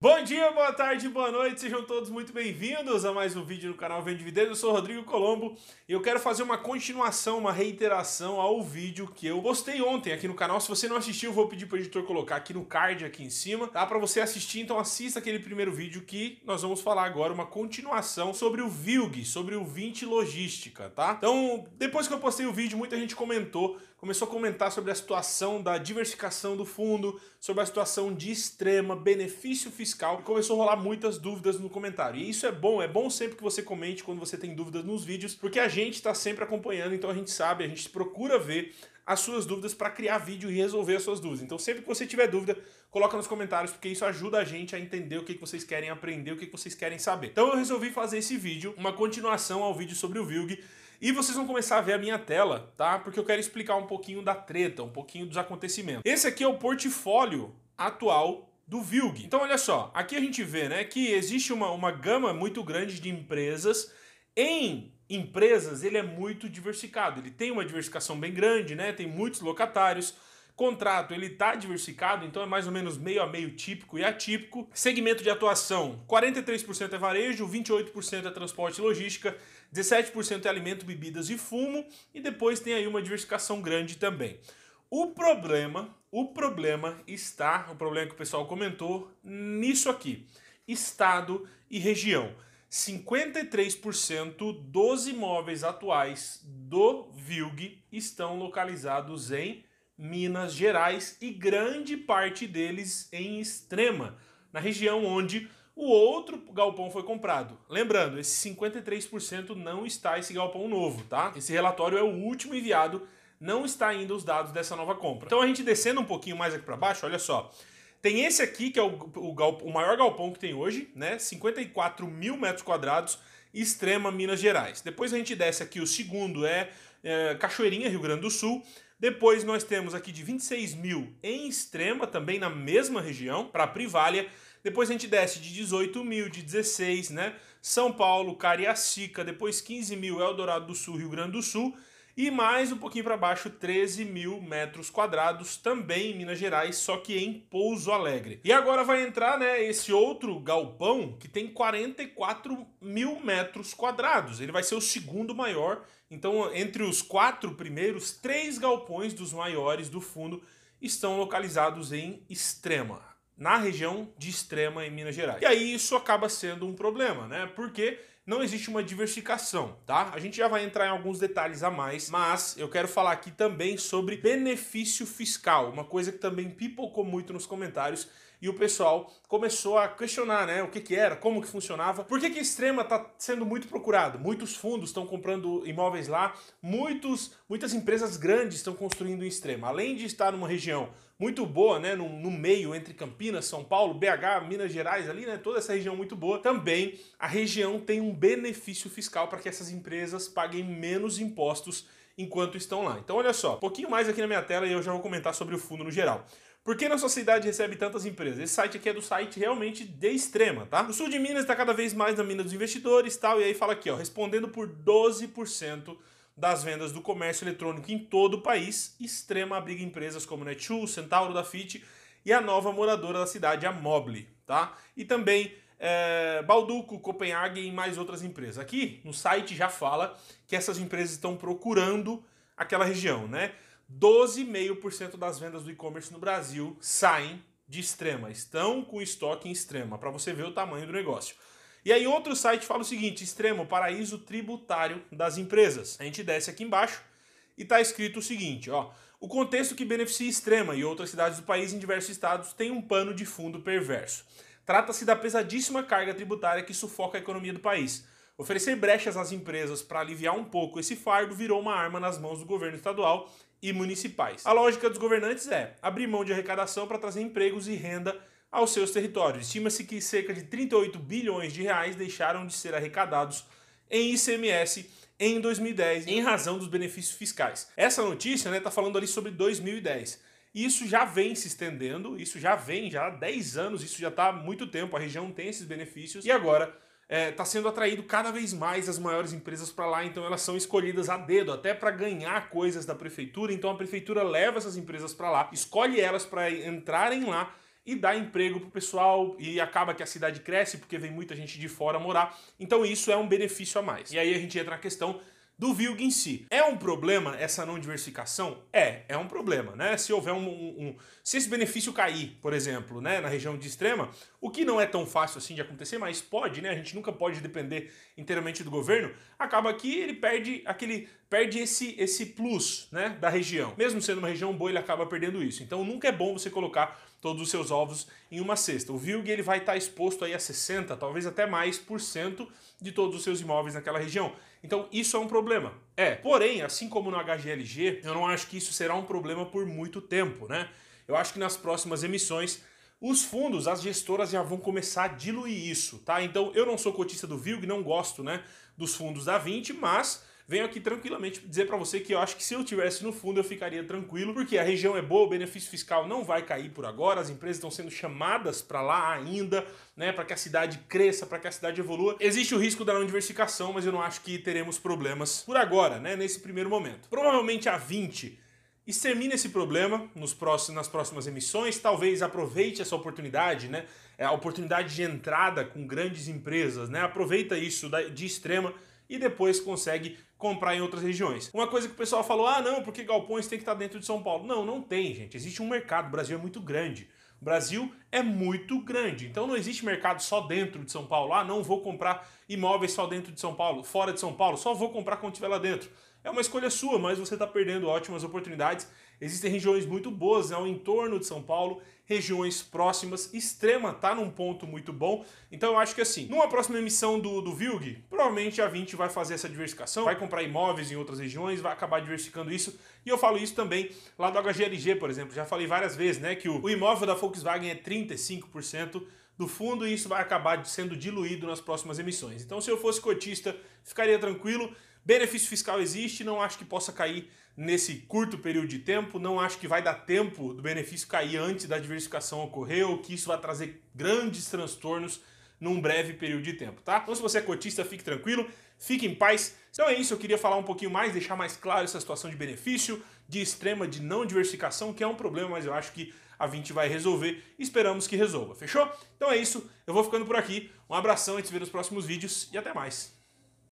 Bom dia, boa tarde, boa noite, sejam todos muito bem-vindos a mais um vídeo no canal Vende Videiro. Eu sou Rodrigo Colombo e eu quero fazer uma continuação, uma reiteração ao vídeo que eu postei ontem aqui no canal. Se você não assistiu, vou pedir para o editor colocar aqui no card aqui em cima, tá? Para você assistir, então assista aquele primeiro vídeo que nós vamos falar agora, uma continuação sobre o VILG, sobre o 20 Logística, tá? Então, depois que eu postei o vídeo, muita gente comentou começou a comentar sobre a situação da diversificação do fundo, sobre a situação de extrema, benefício fiscal, e começou a rolar muitas dúvidas no comentário. E isso é bom, é bom sempre que você comente quando você tem dúvidas nos vídeos, porque a gente está sempre acompanhando, então a gente sabe, a gente procura ver as suas dúvidas para criar vídeo e resolver as suas dúvidas. Então sempre que você tiver dúvida, coloca nos comentários, porque isso ajuda a gente a entender o que vocês querem aprender, o que vocês querem saber. Então eu resolvi fazer esse vídeo, uma continuação ao vídeo sobre o VILG, e vocês vão começar a ver a minha tela, tá? Porque eu quero explicar um pouquinho da treta, um pouquinho dos acontecimentos. Esse aqui é o portfólio atual do Vilg. Então olha só, aqui a gente vê né, que existe uma, uma gama muito grande de empresas. Em empresas ele é muito diversificado, ele tem uma diversificação bem grande, né? Tem muitos locatários. Contrato, ele está diversificado, então é mais ou menos meio a meio típico e atípico. Segmento de atuação, 43% é varejo, 28% é transporte e logística, 17% é alimento, bebidas e fumo, e depois tem aí uma diversificação grande também. O problema, o problema está, o problema que o pessoal comentou, nisso aqui, estado e região. 53% dos imóveis atuais do VILG estão localizados em Minas Gerais e grande parte deles em Extrema, na região onde o outro galpão foi comprado. Lembrando, esse 53% não está esse galpão novo, tá? Esse relatório é o último enviado, não está ainda os dados dessa nova compra. Então a gente descendo um pouquinho mais aqui para baixo, olha só. Tem esse aqui, que é o, o, o maior galpão que tem hoje, né? 54 mil metros quadrados, Extrema, Minas Gerais. Depois a gente desce aqui, o segundo é, é Cachoeirinha, Rio Grande do Sul. Depois nós temos aqui de 26 mil em Extrema, também na mesma região, para Privália. Depois a gente desce de 18 mil, de 16, né? São Paulo, Cariacica, depois 15 mil Eldorado do Sul, Rio Grande do Sul. E mais um pouquinho para baixo, 13 mil metros quadrados, também em Minas Gerais, só que em Pouso Alegre. E agora vai entrar né, esse outro galpão que tem 44 mil metros quadrados. Ele vai ser o segundo maior. Então, entre os quatro primeiros, três galpões dos maiores do fundo estão localizados em Extrema, na região de Extrema em Minas Gerais. E aí isso acaba sendo um problema, né? Porque não existe uma diversificação, tá? A gente já vai entrar em alguns detalhes a mais, mas eu quero falar aqui também sobre benefício fiscal, uma coisa que também pipocou muito nos comentários e o pessoal começou a questionar, né, o que que era, como que funcionava, por que que Extrema está sendo muito procurado, muitos fundos estão comprando imóveis lá, muitos, muitas empresas grandes estão construindo em Extrema, além de estar numa região muito boa, né, no, no, meio entre Campinas, São Paulo, BH, Minas Gerais ali, né, toda essa região muito boa. Também a região tem um benefício fiscal para que essas empresas paguem menos impostos enquanto estão lá. Então olha só, um pouquinho mais aqui na minha tela e eu já vou comentar sobre o fundo no geral. Por que nossa cidade recebe tantas empresas? Esse site aqui é do site realmente de extrema, tá? O sul de Minas está cada vez mais na mina dos investidores tal, e aí fala aqui, ó, respondendo por 12% das vendas do comércio eletrônico em todo o país, Extrema abriga empresas como Netshoes, Centauro da Fit e a nova moradora da cidade, a Mobile, tá? E também é, Balduco, Copenhague e mais outras empresas. Aqui no site já fala que essas empresas estão procurando aquela região, né? 12,5% das vendas do e-commerce no Brasil saem de extrema, estão com estoque em extrema, para você ver o tamanho do negócio. E aí outro site fala o seguinte, extremo, paraíso tributário das empresas. A gente desce aqui embaixo e está escrito o seguinte, ó, o contexto que beneficia Extrema e outras cidades do país em diversos estados tem um pano de fundo perverso. Trata-se da pesadíssima carga tributária que sufoca a economia do país. Oferecer brechas às empresas para aliviar um pouco esse fardo virou uma arma nas mãos do governo estadual e municipais. A lógica dos governantes é abrir mão de arrecadação para trazer empregos e renda aos seus territórios. Estima-se que cerca de 38 bilhões de reais deixaram de ser arrecadados em ICMS em 2010 em razão dos benefícios fiscais. Essa notícia está né, tá falando ali sobre 2010. Isso já vem se estendendo, isso já vem já há 10 anos, isso já está há muito tempo, a região tem esses benefícios e agora está é, tá sendo atraído cada vez mais as maiores empresas para lá, então elas são escolhidas a dedo, até para ganhar coisas da prefeitura. Então a prefeitura leva essas empresas para lá, escolhe elas para entrarem lá e dá emprego pro pessoal e acaba que a cidade cresce porque vem muita gente de fora morar. Então isso é um benefício a mais. E aí a gente entra na questão do VILG em si. É um problema essa não diversificação? É, é um problema, né? Se houver um, um, um, Se esse benefício cair, por exemplo, né, na região de extrema, o que não é tão fácil assim de acontecer, mas pode, né? A gente nunca pode depender inteiramente do governo, acaba que ele perde aquele. Perde esse, esse plus né, da região. Mesmo sendo uma região boa, ele acaba perdendo isso. Então nunca é bom você colocar todos os seus ovos em uma cesta. O VILG ele vai estar exposto aí a 60, talvez até mais por cento de todos os seus imóveis naquela região. Então isso é um problema. É, porém, assim como no HGLG, eu não acho que isso será um problema por muito tempo, né? Eu acho que nas próximas emissões os fundos, as gestoras já vão começar a diluir isso, tá? Então eu não sou cotista do VILG, não gosto, né, dos fundos da 20, mas venho aqui tranquilamente dizer para você que eu acho que se eu tivesse no fundo eu ficaria tranquilo, porque a região é boa, o benefício fiscal não vai cair por agora, as empresas estão sendo chamadas para lá ainda, né, para que a cidade cresça, para que a cidade evolua. Existe o risco da não diversificação, mas eu não acho que teremos problemas por agora, né, nesse primeiro momento. Provavelmente a 20 extermina esse problema nos próximos, nas próximas emissões, talvez aproveite essa oportunidade, né? É a oportunidade de entrada com grandes empresas, né? Aproveita isso de extrema e depois consegue comprar em outras regiões. Uma coisa que o pessoal falou, ah não, porque galpões tem que estar dentro de São Paulo. Não, não tem, gente. Existe um mercado, o Brasil é muito grande. O Brasil é muito grande, então não existe mercado só dentro de São Paulo. Ah, não vou comprar imóveis só dentro de São Paulo, fora de São Paulo, só vou comprar quando estiver lá dentro. É uma escolha sua, mas você está perdendo ótimas oportunidades. Existem regiões muito boas ao entorno de São Paulo regiões próximas. Extrema tá num ponto muito bom. Então eu acho que assim, numa próxima emissão do, do VILG, provavelmente a 20 vai fazer essa diversificação, vai comprar imóveis em outras regiões, vai acabar diversificando isso. E eu falo isso também lá do HGLG, por exemplo. Já falei várias vezes, né, que o, o imóvel da Volkswagen é 35% do fundo e isso vai acabar sendo diluído nas próximas emissões. Então, se eu fosse cotista, ficaria tranquilo. Benefício fiscal existe, não acho que possa cair nesse curto período de tempo. Não acho que vai dar tempo do benefício cair antes da diversificação ocorrer ou que isso vai trazer grandes transtornos num breve período de tempo, tá? Então se você é cotista, fique tranquilo, fique em paz. Então é isso, eu queria falar um pouquinho mais, deixar mais claro essa situação de benefício, de extrema, de não diversificação, que é um problema, mas eu acho que a 20 vai resolver. Esperamos que resolva, fechou? Então é isso, eu vou ficando por aqui. Um abração, a gente se vê nos próximos vídeos e até mais.